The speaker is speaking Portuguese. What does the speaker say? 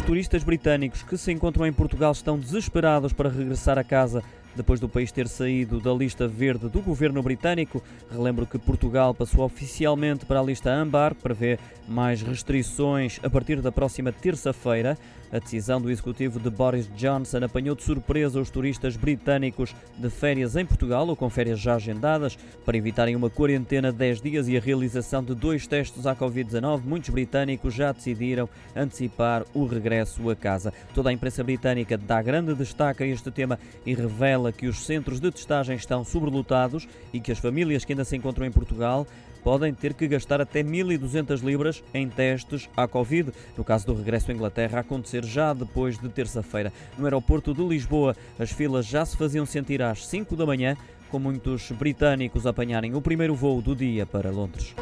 Turistas britânicos que se encontram em Portugal estão desesperados para regressar a casa depois do país ter saído da lista verde do governo britânico. Relembro que Portugal passou oficialmente para a lista âmbar, prevê mais restrições a partir da próxima terça-feira. A decisão do executivo de Boris Johnson apanhou de surpresa os turistas britânicos de férias em Portugal ou com férias já agendadas para evitarem uma quarentena de 10 dias e a realização de dois testes à Covid-19. Muitos britânicos já decidiram antecipar o regresso a casa. Toda a imprensa britânica dá grande destaque a este tema e revela que os centros de testagem estão sobrelotados e que as famílias que ainda se encontram em Portugal podem ter que gastar até 1.200 libras em testes à Covid. No caso do regresso à Inglaterra, a acontecer já depois de terça-feira. No aeroporto de Lisboa, as filas já se faziam sentir às 5 da manhã, com muitos britânicos apanharem o primeiro voo do dia para Londres.